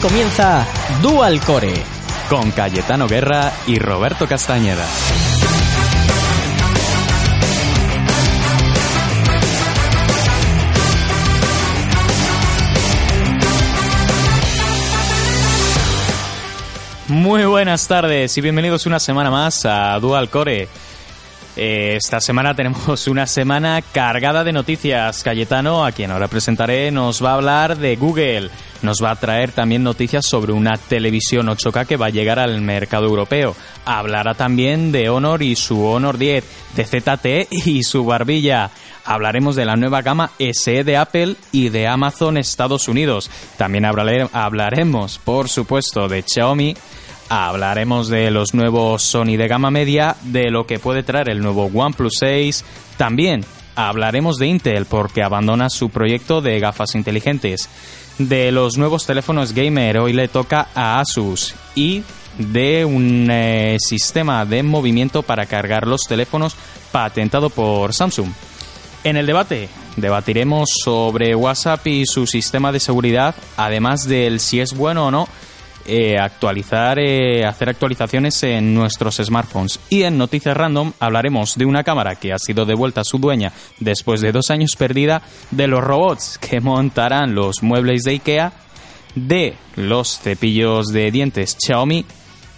Comienza Dual Core con Cayetano Guerra y Roberto Castañeda. Muy buenas tardes y bienvenidos una semana más a Dual Core. Eh, Esta semana tenemos una semana cargada de noticias. Cayetano, a quien ahora presentaré, nos va a hablar de Google. Nos va a traer también noticias sobre una televisión 8K que va a llegar al mercado europeo. Hablará también de Honor y su Honor 10, de ZT y su barbilla. Hablaremos de la nueva gama SE de Apple y de Amazon Estados Unidos. También hablare- hablaremos, por supuesto, de Xiaomi. Hablaremos de los nuevos Sony de gama media, de lo que puede traer el nuevo OnePlus 6. También hablaremos de Intel porque abandona su proyecto de gafas inteligentes. De los nuevos teléfonos gamer, hoy le toca a Asus. Y de un eh, sistema de movimiento para cargar los teléfonos patentado por Samsung. En el debate debatiremos sobre WhatsApp y su sistema de seguridad, además del si es bueno o no eh, actualizar, eh, hacer actualizaciones en nuestros smartphones. Y en Noticias Random hablaremos de una cámara que ha sido devuelta a su dueña después de dos años perdida, de los robots que montarán los muebles de IKEA, de los cepillos de dientes Xiaomi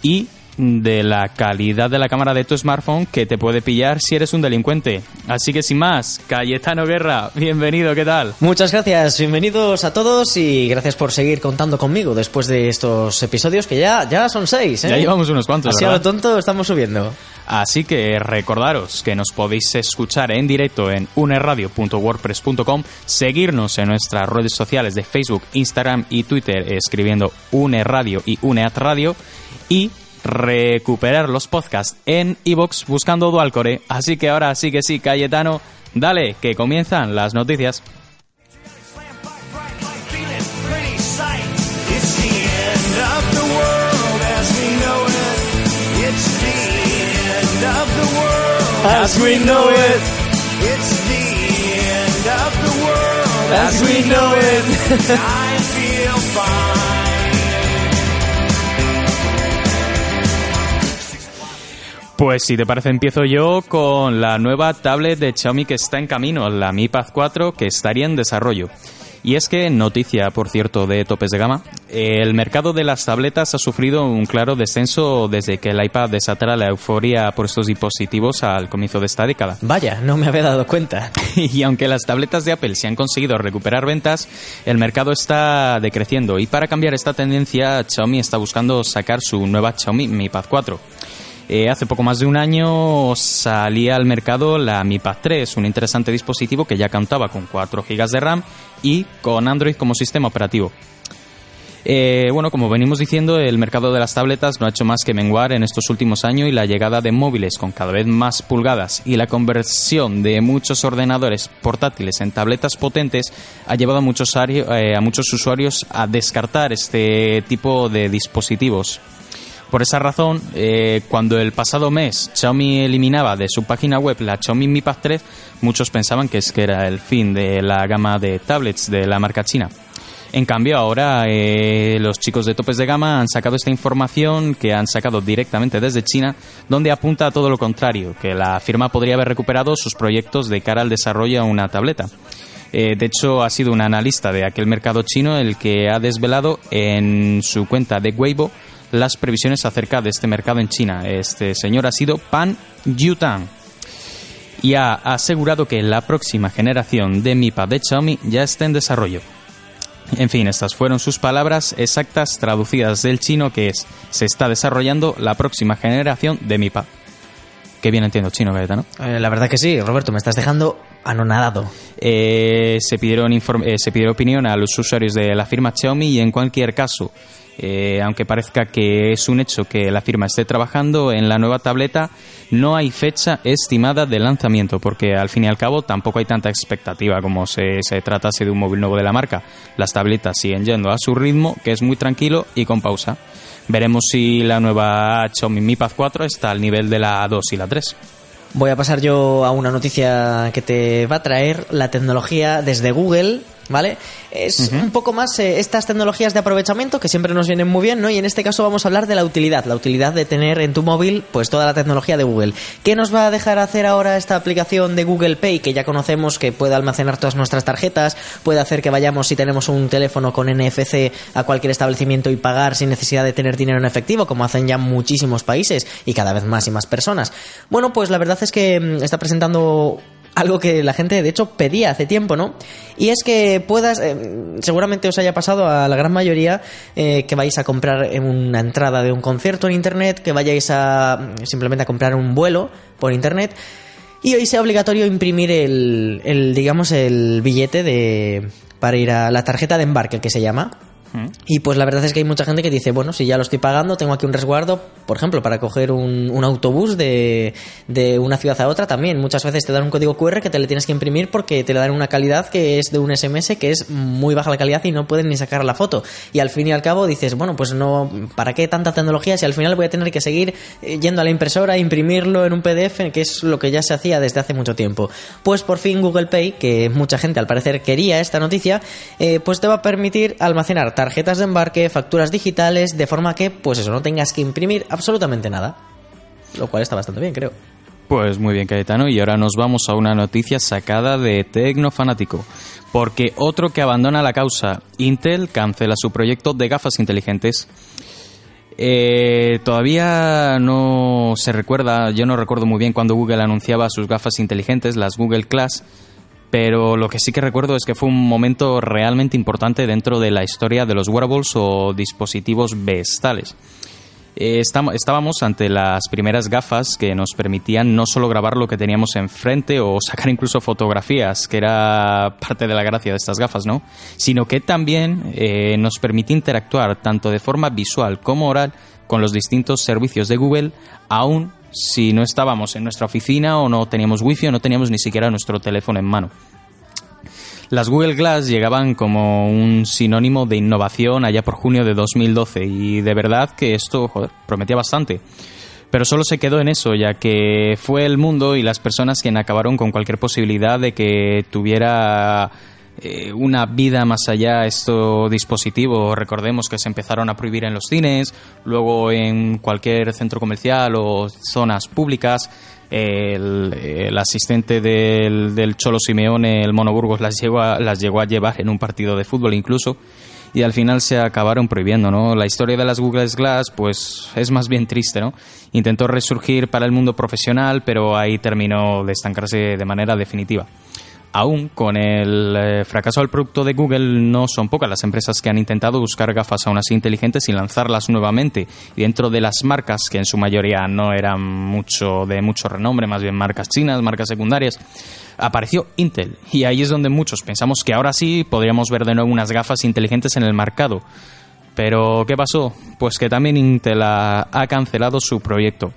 y de la calidad de la cámara de tu smartphone que te puede pillar si eres un delincuente. Así que sin más, Cayetano Guerra, bienvenido, ¿qué tal? Muchas gracias, bienvenidos a todos y gracias por seguir contando conmigo después de estos episodios que ya, ya son seis. ¿eh? Ya llevamos unos cuantos, Así a lo tonto estamos subiendo. Así que recordaros que nos podéis escuchar en directo en unerradio.wordpress.com, seguirnos en nuestras redes sociales de Facebook, Instagram y Twitter escribiendo UNERradio y UNEATRadio y recuperar los podcasts en iVoox buscando Dualcore. Así que ahora sí que sí, Cayetano, dale, que comienzan las noticias. It's the end of the world as we know it. It's the end of the world As we know it. Pues si te parece empiezo yo con la nueva tablet de Xiaomi que está en camino, la Mi Pad 4 que estaría en desarrollo. Y es que, noticia por cierto de topes de gama, el mercado de las tabletas ha sufrido un claro descenso desde que el iPad desatara la euforia por estos dispositivos al comienzo de esta década. Vaya, no me había dado cuenta. Y aunque las tabletas de Apple se han conseguido recuperar ventas, el mercado está decreciendo. Y para cambiar esta tendencia, Xiaomi está buscando sacar su nueva Xiaomi Mi Pad 4. Eh, hace poco más de un año salía al mercado la Mi Pad 3, un interesante dispositivo que ya contaba con 4 GB de RAM y con Android como sistema operativo. Eh, bueno, como venimos diciendo, el mercado de las tabletas no ha hecho más que menguar en estos últimos años y la llegada de móviles con cada vez más pulgadas y la conversión de muchos ordenadores portátiles en tabletas potentes ha llevado a muchos, eh, a muchos usuarios a descartar este tipo de dispositivos. Por esa razón, eh, cuando el pasado mes Xiaomi eliminaba de su página web la Xiaomi Mi Pad 3, muchos pensaban que es que era el fin de la gama de tablets de la marca china. En cambio, ahora eh, los chicos de topes de gama han sacado esta información que han sacado directamente desde China, donde apunta a todo lo contrario, que la firma podría haber recuperado sus proyectos de cara al desarrollo de una tableta. Eh, de hecho, ha sido un analista de aquel mercado chino el que ha desvelado en su cuenta de Weibo las previsiones acerca de este mercado en China. Este señor ha sido Pan Yutang y ha asegurado que la próxima generación de Mi Pad de Xiaomi ya está en desarrollo. En fin, estas fueron sus palabras exactas traducidas del chino que es se está desarrollando la próxima generación de Mi Pad. Qué bien entiendo chino, Cayetano. Eh, la verdad que sí, Roberto, me estás dejando anonadado. Eh, se, pidieron eh, se pidió opinión a los usuarios de la firma Xiaomi y en cualquier caso, eh, aunque parezca que es un hecho que la firma esté trabajando en la nueva tableta, no hay fecha estimada de lanzamiento porque al fin y al cabo tampoco hay tanta expectativa como se, se tratase de un móvil nuevo de la marca. Las tabletas siguen yendo a su ritmo, que es muy tranquilo y con pausa. Veremos si la nueva Xiaomi Mi Pad 4 está al nivel de la 2 y la 3. Voy a pasar yo a una noticia que te va a traer la tecnología desde Google, ¿vale? Es un poco más eh, estas tecnologías de aprovechamiento que siempre nos vienen muy bien, ¿no? Y en este caso vamos a hablar de la utilidad, la utilidad de tener en tu móvil pues toda la tecnología de Google. ¿Qué nos va a dejar hacer ahora esta aplicación de Google Pay que ya conocemos que puede almacenar todas nuestras tarjetas, puede hacer que vayamos si tenemos un teléfono con NFC a cualquier establecimiento y pagar sin necesidad de tener dinero en efectivo, como hacen ya muchísimos países y cada vez más y más personas? Bueno, pues la verdad es que mm, está presentando algo que la gente de hecho pedía hace tiempo, ¿no? Y es que puedas, eh, seguramente os haya pasado a la gran mayoría eh, que vais a comprar una entrada de un concierto en internet, que vayáis a mm, simplemente a comprar un vuelo por internet y hoy sea obligatorio imprimir el, el digamos el billete de para ir a la tarjeta de embarque que se llama. Y pues la verdad es que hay mucha gente que dice, bueno, si ya lo estoy pagando, tengo aquí un resguardo, por ejemplo, para coger un, un autobús de, de una ciudad a otra también. Muchas veces te dan un código QR que te le tienes que imprimir porque te le dan una calidad que es de un SMS que es muy baja la calidad y no pueden ni sacar la foto. Y al fin y al cabo dices, bueno, pues no, ¿para qué tanta tecnología si al final voy a tener que seguir eh, yendo a la impresora, imprimirlo en un PDF, que es lo que ya se hacía desde hace mucho tiempo? Pues por fin Google Pay, que mucha gente al parecer quería esta noticia, eh, pues te va a permitir almacenar tarjetas de embarque, facturas digitales, de forma que, pues eso, no tengas que imprimir absolutamente nada. Lo cual está bastante bien, creo. Pues muy bien, Cayetano, y ahora nos vamos a una noticia sacada de Tecnofanático. Porque otro que abandona la causa, Intel cancela su proyecto de gafas inteligentes. Eh, todavía no se recuerda, yo no recuerdo muy bien cuando Google anunciaba sus gafas inteligentes, las Google Glass, pero lo que sí que recuerdo es que fue un momento realmente importante dentro de la historia de los wearables o dispositivos vestales. Eh, estábamos ante las primeras gafas que nos permitían no solo grabar lo que teníamos enfrente o sacar incluso fotografías, que era parte de la gracia de estas gafas, ¿no? Sino que también eh, nos permitía interactuar tanto de forma visual como oral con los distintos servicios de Google, aun si no estábamos en nuestra oficina o no teníamos wifi o no teníamos ni siquiera nuestro teléfono en mano. Las Google Glass llegaban como un sinónimo de innovación allá por junio de 2012 y de verdad que esto joder, prometía bastante. Pero solo se quedó en eso, ya que fue el mundo y las personas quien acabaron con cualquier posibilidad de que tuviera eh, una vida más allá estos dispositivos. Recordemos que se empezaron a prohibir en los cines, luego en cualquier centro comercial o zonas públicas. El, asistente del, del Cholo Simeone, el Mono Burgos, las llegó, a, las llegó a llevar en un partido de fútbol incluso y al final se acabaron prohibiendo, ¿no? La historia de las Google Glass, pues es más bien triste, ¿no? Intentó resurgir para el mundo profesional, pero ahí terminó de estancarse de manera definitiva. Aún con el eh, fracaso del producto de Google, no son pocas las empresas que han intentado buscar gafas aún así inteligentes y lanzarlas nuevamente. Y dentro de las marcas, que en su mayoría no eran mucho de mucho renombre, más bien marcas chinas, marcas secundarias, apareció Intel. Y ahí es donde muchos pensamos que ahora sí podríamos ver de nuevo unas gafas inteligentes en el mercado. Pero, ¿qué pasó? Pues que también Intel ha, ha cancelado su proyecto.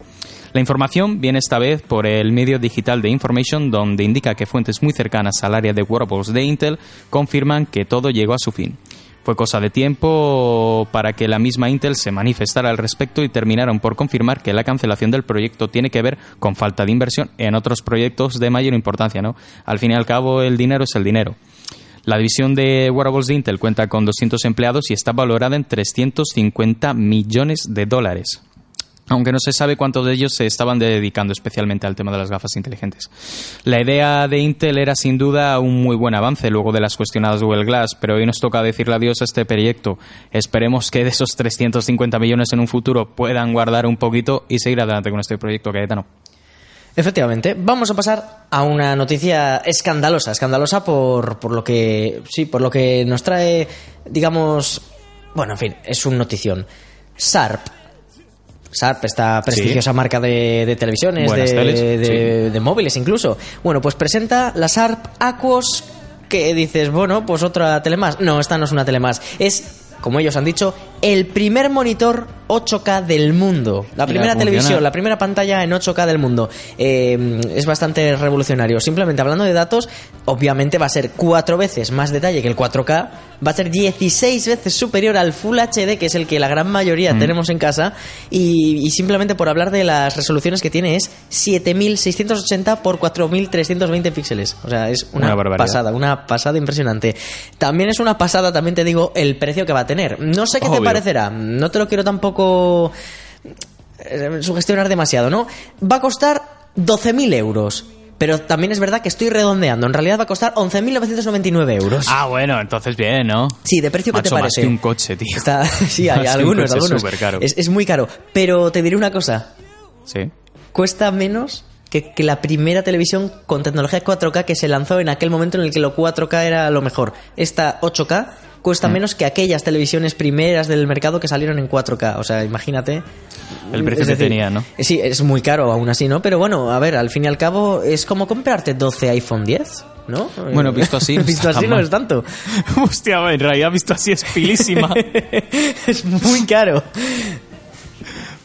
La información viene esta vez por el medio digital de Information, donde indica que fuentes muy cercanas al área de wearables de Intel confirman que todo llegó a su fin. Fue cosa de tiempo para que la misma Intel se manifestara al respecto y terminaron por confirmar que la cancelación del proyecto tiene que ver con falta de inversión en otros proyectos de mayor importancia, ¿no? Al fin y al cabo, el dinero es el dinero. La división de wearables de Intel cuenta con 200 empleados y está valorada en 350 millones de dólares aunque no se sabe cuántos de ellos se estaban dedicando especialmente al tema de las gafas inteligentes. La idea de Intel era sin duda un muy buen avance luego de las cuestionadas Google Glass, pero hoy nos toca decirle adiós a este proyecto. Esperemos que de esos 350 millones en un futuro puedan guardar un poquito y seguir adelante con este proyecto, Cayetano. Efectivamente, vamos a pasar a una noticia escandalosa, escandalosa por, por lo que sí, por lo que nos trae, digamos, bueno, en fin, es un notición. Sharp, Sharp, esta prestigiosa marca de, de televisiones, de, teles, de- de móviles incluso. Bueno, pues presenta la Sharp Aquos que dices, bueno, pues otra tele más. No, esta no es una tele más. Es, como ellos han dicho, el primer monitor 8K del mundo. La primera televisión, la primera pantalla en 8K del mundo. Eh, es bastante revolucionario. Simplemente hablando de datos, obviamente va a ser cuatro veces más detalle que el 4K. Va a ser 16 veces superior al Full HD, que es el que la gran mayoría tenemos en casa. Y, y simplemente por hablar de las resoluciones que tiene, es 7680 por 4320 píxeles. O sea, es una, pasada, una pasada impresionante. También es una pasada, también te digo, el precio que va a tener. No sé qué te parecerá. No te lo quiero tampoco eh, sugestionar demasiado, ¿no? Va a costar 12.000 euros. Pero también es verdad que estoy redondeando. En realidad va a costar 11.999 euros. Ah, bueno, entonces bien, ¿no? Sí, de precio que te Macho, más parece. que un coche, tío. Está, sí, hay Más que un algunos, coche, es algunos. supercaro. Es, es muy caro. Pero te diré una cosa. Sí. Cuesta menos que, que la primera televisión con tecnología 4K que se lanzó en aquel momento en el que lo 4K era lo mejor. Esta 8K Mm. Cuesta menos que aquellas televisiones primeras del mercado que salieron en 4K. O sea, imagínate. El precio Es que decir, tenía, ¿no? Sí, es muy caro aún así, ¿no? Pero bueno, a ver, al fin y al cabo es como comprarte 12 iPhone 10, ¿no? Bueno, visto así, visto así no es tanto. Hostia, en realidad visto así es pilísima. es muy caro.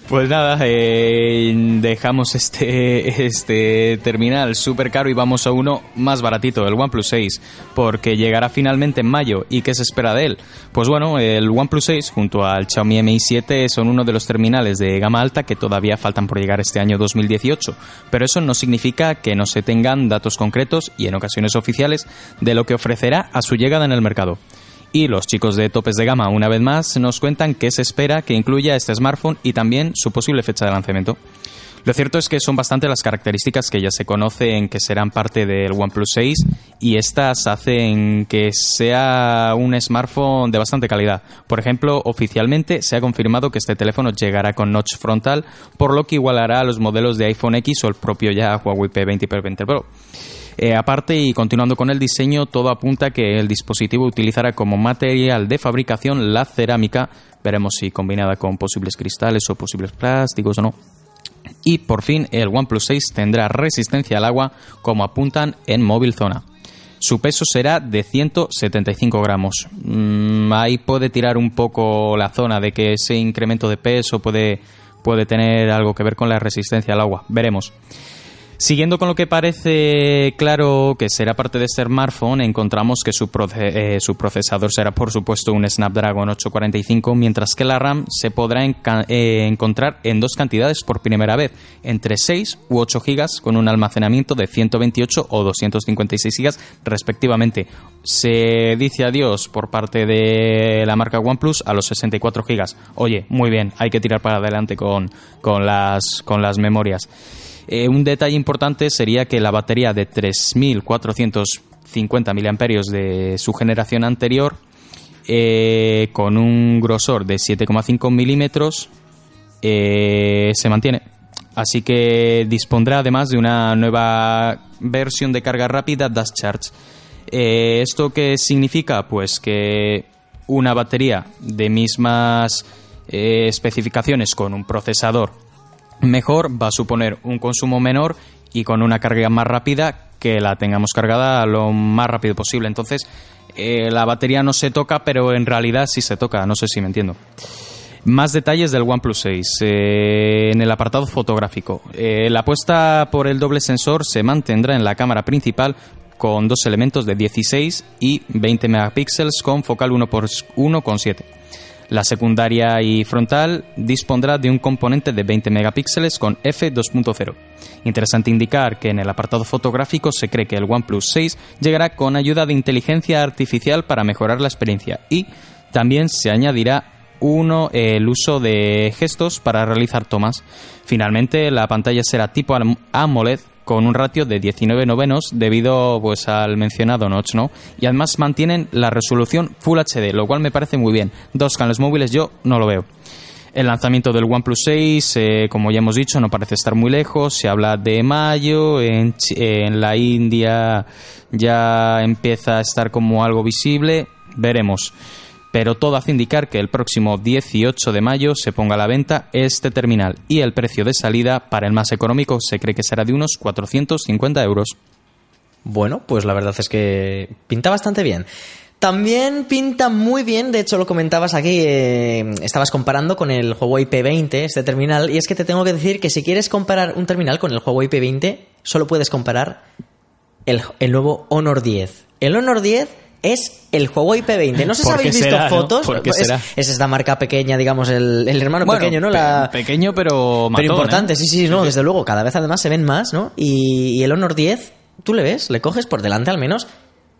Pues nada, eh, dejamos este, este terminal súper caro y vamos a uno más baratito, el OnePlus 6, porque llegará finalmente en mayo. ¿Y qué se espera de él? Pues bueno, el OnePlus 6 junto al Xiaomi Mi 7 son uno de los terminales de gama alta que todavía faltan por llegar este año 2018, pero eso no significa que no se tengan datos concretos y en ocasiones oficiales de lo que ofrecerá a su llegada en el mercado. Y los chicos de topes de gama, una vez más, nos cuentan qué se espera que incluya este smartphone y también su posible fecha de lanzamiento. Lo cierto es que son bastante las características que ya se conocen que serán parte del OnePlus 6 y estas hacen que sea un smartphone de bastante calidad. Por ejemplo, oficialmente se ha confirmado que este teléfono llegará con notch frontal, por lo que igualará a los modelos de iPhone X o el propio ya Huawei P20 y P20 Pro. Eh, aparte y continuando con el diseño, todo apunta a que el dispositivo utilizará como material de fabricación la cerámica, veremos si combinada con posibles cristales o posibles plásticos o no. Y por fin el OnePlus 6 tendrá resistencia al agua como apuntan en Móvil Zona. Su peso será de 175 gramos. Mm, ahí puede tirar un poco la zona de que ese incremento de peso puede, puede tener algo que ver con la resistencia al agua. Veremos. Siguiendo con lo que parece claro que será parte de este smartphone, encontramos que su, proce- eh, su procesador será por supuesto un Snapdragon 845, mientras que la RAM se podrá eh, encontrar en dos cantidades por primera vez, entre 6 u 8 GB con un almacenamiento de 128 o 256 GB respectivamente. Se dice adiós por parte de la marca OnePlus a los 64 GB. Oye, muy bien, hay que tirar para adelante con, con, las, con las memorias. Eh, un detalle importante sería que la batería de 3.450 miliamperios de su generación anterior, eh, con un grosor de 7,5 milímetros, eh, se mantiene. Así que dispondrá además de una nueva versión de carga rápida Dash Charge. ¿Esto qué significa? Pues que una batería de mismas especificaciones con un procesador mejor va a suponer un consumo menor y con una carga más rápida que la tengamos cargada lo más rápido posible. Entonces, eh, la batería no se toca, pero en realidad sí se toca. No sé si me entiendo. Más detalles del OnePlus 6 eh, en el apartado fotográfico. Eh, la apuesta por el doble sensor se mantendrá en la cámara principal con dos elementos de 16 y 20 megapíxeles con focal 1 por 1,7. La secundaria y frontal dispondrá de un componente de 20 megapíxeles con f2.0. Interesante indicar que en el apartado fotográfico se cree que el OnePlus 6 llegará con ayuda de inteligencia artificial para mejorar la experiencia y también se añadirá uno el uso de gestos para realizar tomas. Finalmente, la pantalla será tipo Am- AMOLED con un ratio de 19 novenos debido pues al mencionado notch, ¿no? Y además mantienen la resolución Full HD, lo cual me parece muy bien. Dos canales móviles yo no lo veo. El lanzamiento del OnePlus 6, eh, como ya hemos dicho, no parece estar muy lejos. Se habla de mayo, en, la India ya empieza a estar como algo visible. Veremos. Pero todo hace indicar que el próximo 18 de mayo se ponga a la venta este terminal y el precio de salida para el más económico se cree que será de unos 450 euros. Bueno, pues la verdad es que pinta bastante bien. También pinta muy bien, de hecho lo comentabas aquí, eh, estabas comparando con el Huawei P20, este terminal, y es que te tengo que decir que si quieres comparar un terminal con el Huawei P20, solo puedes comparar el, el nuevo Honor 10. El Honor 10 es el Huawei P20. No sé si ¿Por qué habéis visto será, no? fotos. ¿Por qué es, será? es esta marca pequeña, digamos, el, el hermano Bueno, pequeño, ¿no? pe- La, pequeño pero matón, pero importante, ¿eh? sí, sí, no, desde luego. Cada vez además se ven más, ¿no? Y, y el Honor 10, tú le ves, le coges por delante al menos.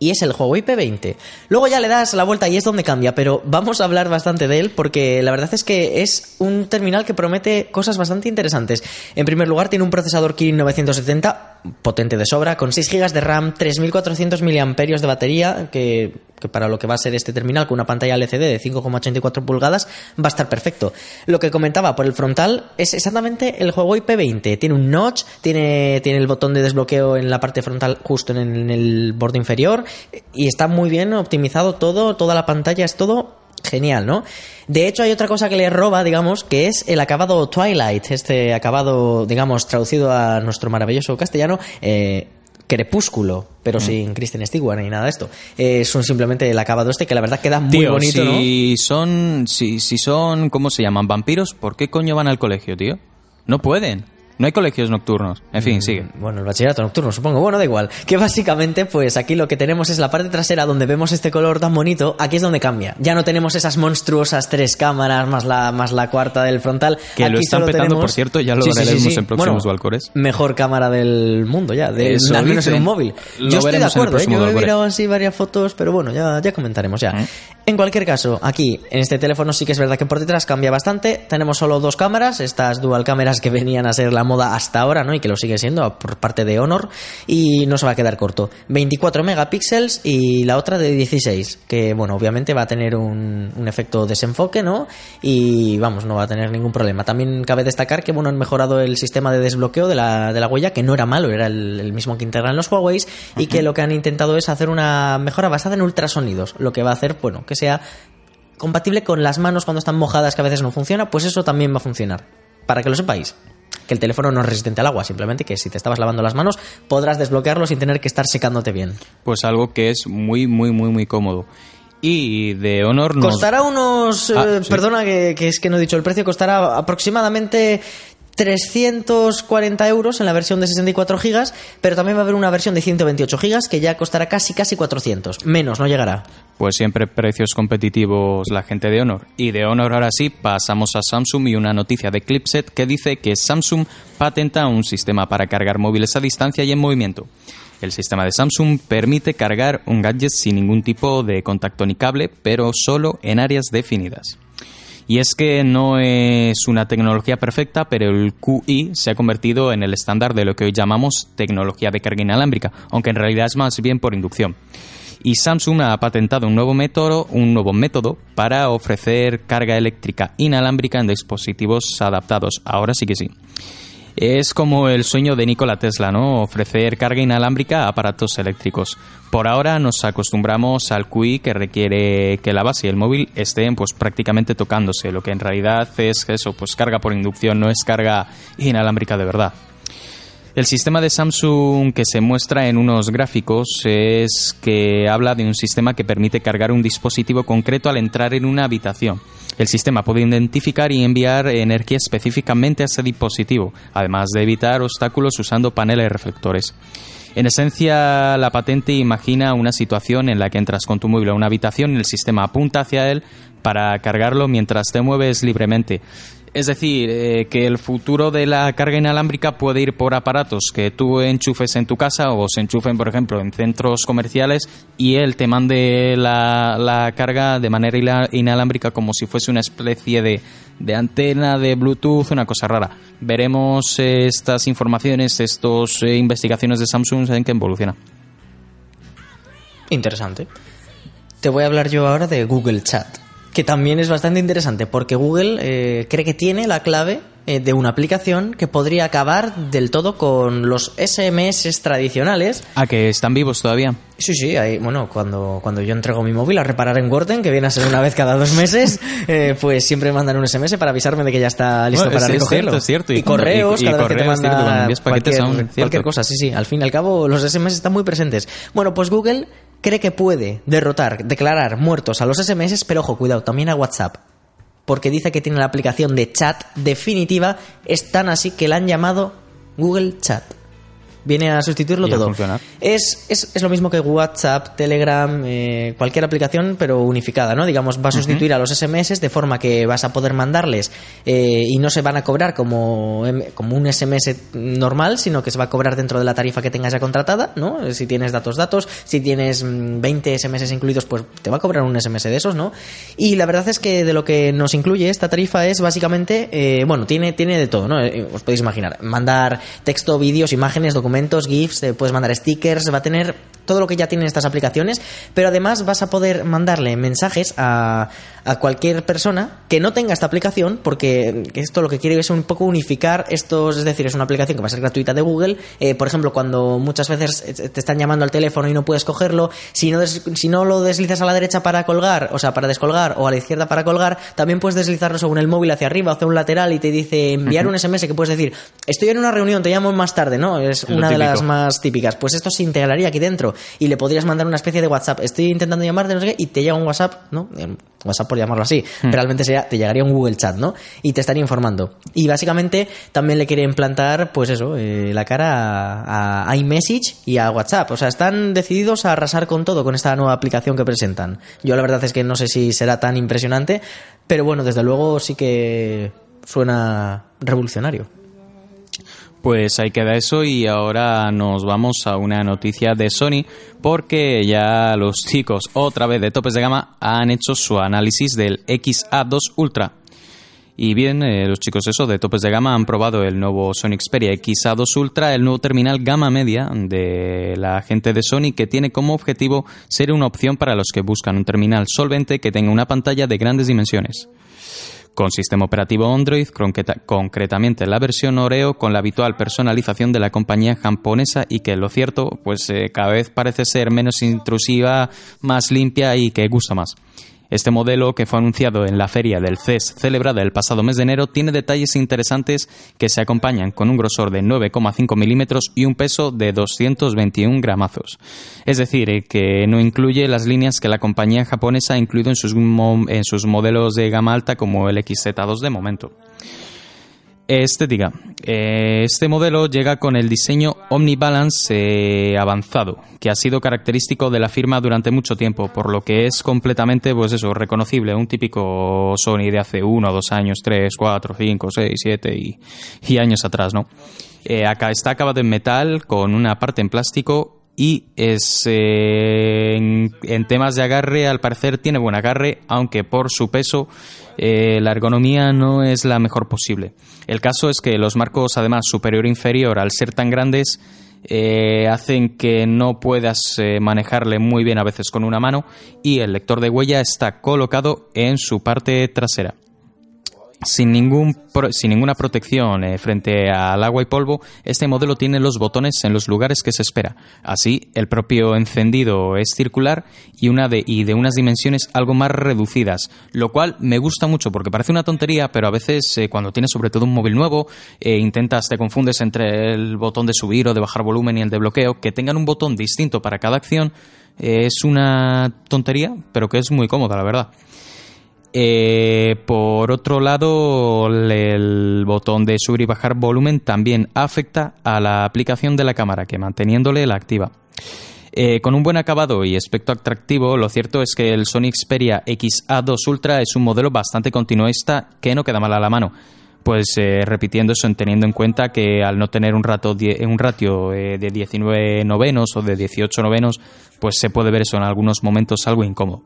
Y es el Huawei P20. Luego ya le das la vuelta y es donde cambia, pero vamos a hablar bastante de él porque la verdad es que es un terminal que promete cosas bastante interesantes. En primer lugar, tiene un procesador Kirin 970, potente de sobra, con 6 GB de RAM, 3400 mAh de batería, que, para lo que va a ser este terminal con una pantalla LCD de 5,84 pulgadas va a estar perfecto. Lo que comentaba por el frontal es exactamente el Huawei P20. Tiene un notch, tiene, tiene el botón de desbloqueo en la parte frontal justo en el borde inferior y está muy bien optimizado todo, toda la pantalla es todo genial, ¿no? De hecho, hay otra cosa que le roba, digamos, que es el acabado Twilight, este acabado, digamos, traducido a nuestro maravilloso castellano, eh, crepúsculo, pero Mm. sin Kristen Stewart ni nada de esto. Eh, son simplemente el acabado este que la verdad queda muy Tío, bonito, ¿no? si son, si, si son, ¿cómo se llaman? Vampiros, ¿por qué coño van al colegio, tío? No pueden. No hay colegios nocturnos. En Mm. fin, sigue. Bueno, el bachillerato nocturno, supongo. Bueno, da igual. Que básicamente, pues aquí lo que tenemos es la parte trasera donde vemos este color tan bonito. Aquí es donde cambia. Ya no tenemos esas monstruosas tres cámaras más la, más la cuarta del frontal. Que lo Aquí están solo petando, tenemos- por cierto, ya lo Sí, sí, sí, veremos sí. en próximos Bueno, Dualcores. Mejor cámara del mundo ya, de, Eso al menos en un móvil. Lo Yo estoy de veremos acuerdo, ¿eh? yo he mirado así varias fotos, pero bueno, ya, ya comentaremos ya. Mm. En cualquier caso, aquí, en este teléfono sí que es verdad que por detrás cambia bastante. Tenemos solo dos cámaras, estas dual cámaras que venían a ser la moda hasta ahora, ¿no? Y que lo sigue siendo por parte de Honor. Y no se va a quedar corto. 24 megapíxeles y la otra de 16. Que, bueno, obviamente va a tener un, un efecto desenfoque, ¿no? Y vamos, no va a tener ningún problema. También cabe destacar que, bueno, han mejorado el sistema de desbloqueo de la, de la huella, que no era malo, era el, el mismo que integran los Huawei. Y que lo que han intentado es hacer una mejora basada en ultrasonidos. Lo que va a hacer, bueno, que sea compatible con las manos cuando están mojadas, que a veces no funciona, pues eso también va a funcionar. Para que lo sepáis. Que el teléfono no es resistente al agua, simplemente que si te estabas lavando las manos podrás desbloquearlo sin tener que estar secándote bien. Pues algo que es muy, muy, muy, muy cómodo. Y de Honor nos... Costará unos... Ah, eh, sí. Perdona que, que es que no he dicho el precio, costará aproximadamente 340 euros en la versión de 64 gigas, pero también va a haber una versión de 128 gigas que ya costará casi casi 400. Menos, no llegará. Pues siempre precios competitivos la gente de Honor. Y de Honor ahora sí pasamos a Samsung y una noticia de Clipset que dice que Samsung patenta un sistema para cargar móviles a distancia y en movimiento. El sistema de Samsung permite cargar un gadget sin ningún tipo de contacto ni cable, pero solo en áreas definidas. Y es que no es una tecnología perfecta, pero el QI se ha convertido en el estándar de lo que hoy llamamos tecnología de carga inalámbrica, aunque en realidad es más bien por inducción. Y Samsung ha patentado un nuevo método, un nuevo método para ofrecer carga eléctrica inalámbrica en dispositivos adaptados. Ahora sí que sí. Es como el sueño de Nikola Tesla, ¿no? Ofrecer carga inalámbrica a aparatos eléctricos. Por ahora nos acostumbramos al QI que requiere que la base y el móvil estén pues prácticamente tocándose, lo que en realidad es eso, pues carga por inducción, no es carga inalámbrica de verdad. El sistema de Samsung que se muestra en unos gráficos es que habla de un sistema que permite cargar un dispositivo concreto al entrar en una habitación. El sistema puede identificar y enviar energía específicamente a ese dispositivo, además de evitar obstáculos usando paneles reflectores. En esencia, la patente imagina una situación en la que entras con tu móvil a una habitación y el sistema apunta hacia él para cargarlo mientras te mueves libremente. Es decir, eh, que el futuro de la carga inalámbrica puede ir por aparatos que tú enchufes en tu casa o se enchufen, por ejemplo, en centros comerciales y él te mande la, la carga de manera inalámbrica como si fuese una especie de, de antena de Bluetooth, una cosa rara. Veremos eh, estas informaciones, estas eh, investigaciones de Samsung en qué evoluciona. Interesante. Te voy a hablar yo ahora de Google Chat, que también es bastante interesante porque Google eh, cree que tiene la clave eh, de una aplicación que podría acabar del todo con los SMS tradicionales. Ah, que están vivos todavía. Sí, sí, ahí, bueno, cuando, cuando yo entrego mi móvil a reparar en Worten, que viene a ser una vez cada dos meses, eh, pues siempre mandan un SMS para avisarme de que ya está listo Bueno, para es- recogerlo. cierto, es cierto. Y, correos, y- y cada vez que te correos, cierto, manda cuando envías paquetes cualquier, aún, cualquier cosa. Sí, sí, al fin y al cabo los SMS están muy presentes. Bueno, pues Google cree que puede derrotar, declarar muertos a los SMS, pero ojo, cuidado, también a WhatsApp. Porque dice que tiene la aplicación de chat definitiva, es tan así que la han llamado Google Chat. Viene a sustituirlo Y todo. Es, es, es lo mismo que WhatsApp, Telegram, eh, cualquier aplicación, pero unificada, ¿no? Digamos, va a sustituir a los SMS de forma que vas a poder mandarles eh, y no se van a cobrar como, em- como un SMS normal, sino que se va a cobrar dentro de la tarifa que tengas ya contratada, ¿no? Eh, Si tienes datos, datos. Si tienes mm, 20 SMS incluidos, pues te va a cobrar un SMS de esos, ¿no? Y la verdad es que de lo que nos incluye esta tarifa es básicamente, eh, bueno, tiene, tiene de todo, ¿no? Eh, Os podéis imaginar, mandar texto, vídeos, imágenes, documentos, GIFs, eh, puedes mandar stickers, va a tener todo lo que ya tienen estas aplicaciones, pero además vas a poder mandarle mensajes a, a cualquier persona que no tenga esta aplicación, porque esto lo que quiere es un poco unificar estos, es decir, es una aplicación que va a ser gratuita de Google, eh, por ejemplo, cuando muchas veces te están llamando al teléfono y no puedes cogerlo, si no, des- si no lo deslizas a la derecha para colgar, o sea, para descolgar, o a la izquierda para colgar, también puedes deslizarlo según el móvil hacia arriba o hacia un lateral y te dice enviar un SMS que puedes decir, estoy en una reunión, te llamo más tarde, ¿no? Es Lo una de las más típicas. Pues esto se integraría aquí dentro y le podrías mandar una especie de WhatsApp. Estoy intentando llamarte, no sé qué, y te llega un WhatsApp, ¿no? WhatsApp por llamarlo así. Realmente sería, te llegaría un Google Chat, ¿no? Y te estaría informando. Y básicamente también le quiere implantar, pues eso, eh, la cara a, a iMessage y a WhatsApp. O sea, están decididos a arrasar con todo con esta nueva aplicación que presentan. Yo la verdad es que no sé si será tan impresionante, pero bueno, desde luego sí que suena revolucionario. Pues ahí queda eso y ahora nos vamos a una noticia de Sony porque ya los chicos otra vez de topes de gama han hecho su análisis del XA2 Ultra. Y bien, eh, los chicos eso de topes de gama han probado el nuevo Sony Xperia XA2 Ultra, el nuevo terminal gama media de la gente de Sony que tiene como objetivo ser una opción para los que buscan un terminal solvente que tenga una pantalla de grandes dimensiones con sistema operativo Android, concreta- concretamente la versión Oreo con la habitual personalización de la compañía japonesa y que lo cierto, pues eh, cada vez parece ser menos intrusiva, más limpia y que gusta más. Este modelo, que fue anunciado en la feria del CES celebrada el pasado mes de enero, tiene detalles interesantes que se acompañan con un grosor de 9,5 milímetros y un peso de 221 gramazos. Es decir, eh, que no incluye las líneas que la compañía japonesa ha incluido en sus, en sus modelos de gama alta como el XZ2 de momento. Estética. Eh, Este modelo llega con el diseño Omnibalance eh, avanzado, que ha sido característico de la firma durante mucho tiempo, por lo que es completamente, pues eso, reconocible, un típico Sony de hace uno, dos años, tres, cuatro, cinco, seis, siete y, y años atrás, ¿no? Eh, acá está acabado en metal con una parte en plástico y es eh, en, temas de agarre al parecer tiene buen agarre aunque por su peso eh, la ergonomía no es la mejor posible. El caso es que los marcos además superior e inferior al ser tan grandes eh, hacen que no puedas manejarle muy bien a veces con una mano y el lector de huella está colocado en su parte trasera sin, ningún sin ninguna protección eh, frente al agua y polvo, este modelo tiene los botones en los lugares que se espera. Así, el propio encendido es circular y, una de, y de unas dimensiones algo más reducidas, lo cual me gusta mucho porque parece una tontería, pero a veces eh, cuando tienes sobre todo un móvil nuevo, eh, intentas, te confundes entre el botón de subir o de bajar volumen y el de bloqueo, que tengan un botón distinto para cada acción. eh, es una tontería, pero que es muy cómoda, la verdad. Eh, por otro lado, el botón de subir y bajar volumen también afecta a la aplicación de la cámara, que manteniéndole la activa. Eh, con un buen acabado y aspecto atractivo, lo cierto es que el Sony Xperia XA2 Ultra es un modelo bastante continuista que no queda mal a la mano. Pues eh, repitiendo eso, teniendo en cuenta que al no tener un, ratio de 19 novenos o de 18 novenos, pues se puede ver eso en algunos momentos algo incómodo.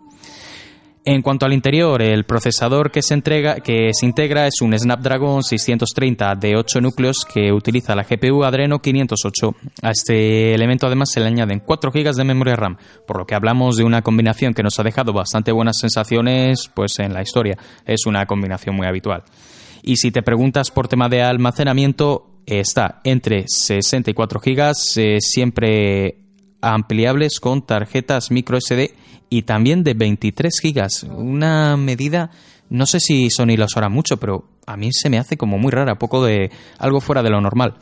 En cuanto al interior, el procesador que se, entrega, que se integra es un Snapdragon 630 de 8 núcleos que utiliza la GPU Adreno 508. A este elemento además se le añaden 4 GB de memoria RAM, por lo que hablamos de una combinación que nos ha dejado bastante buenas sensaciones pues en la historia. Es una combinación muy habitual. Y si te preguntas por tema de almacenamiento, está entre 64 gigas, eh, siempre ampliables con tarjetas micro SD y también de 23 gigas. Una medida, no sé si Sony lo usará mucho, pero a mí se me hace como muy rara, poco de algo fuera de lo normal.